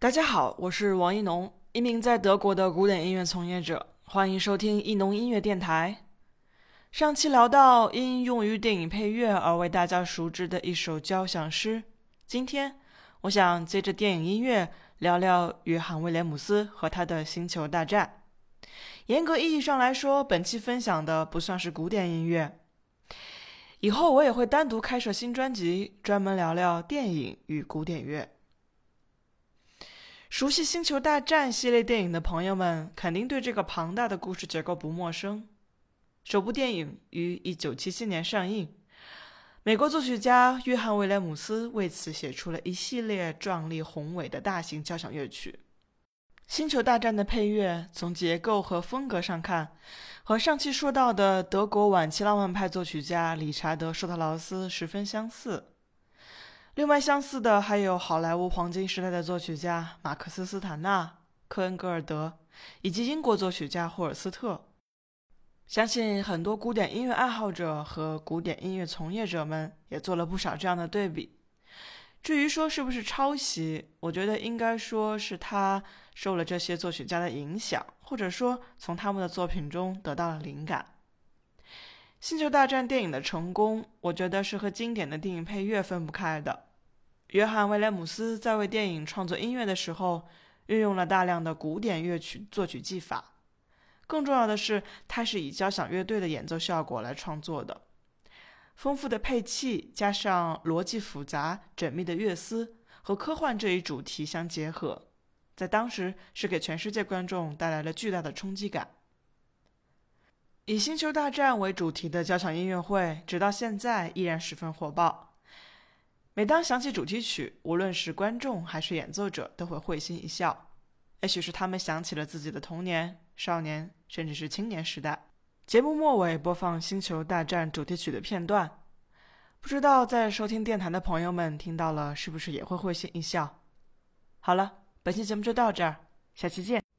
大家好，我是王一农，一名在德国的古典音乐从业者，欢迎收听一农音乐电台。上期聊到因用于电影配乐而为大家熟知的一首交响诗，今天我想接着电影音乐聊聊约翰威廉姆斯和他的《星球大战》。严格意义上来说，本期分享的不算是古典音乐。以后我也会单独开设新专辑，专门聊聊电影与古典乐。熟悉《星球大战》系列电影的朋友们，肯定对这个庞大的故事结构不陌生。首部电影于1977年上映，美国作曲家约翰·威廉姆斯为此写出了一系列壮丽宏伟的大型交响乐曲。《星球大战》的配乐从结构和风格上看，和上期说到的德国晚期浪漫派作曲家理查德·施特劳斯十分相似。另外相似的还有好莱坞黄金时代的作曲家马克思·斯坦纳、科恩·格尔德，以及英国作曲家霍尔斯特。相信很多古典音乐爱好者和古典音乐从业者们也做了不少这样的对比。至于说是不是抄袭，我觉得应该说是他受了这些作曲家的影响，或者说从他们的作品中得到了灵感。《星球大战》电影的成功，我觉得是和经典的电影配乐分不开的。约翰·威廉姆斯在为电影创作音乐的时候，运用了大量的古典乐曲作曲技法。更重要的是，他是以交响乐队的演奏效果来创作的。丰富的配器加上逻辑复杂、缜密的乐思和科幻这一主题相结合，在当时是给全世界观众带来了巨大的冲击感。以《星球大战》为主题的交响音乐会，直到现在依然十分火爆。每当想起主题曲，无论是观众还是演奏者，都会会心一笑。也许是他们想起了自己的童年、少年，甚至是青年时代。节目末尾播放《星球大战》主题曲的片段，不知道在收听电台的朋友们听到了，是不是也会会心一笑？好了，本期节目就到这儿，下期见。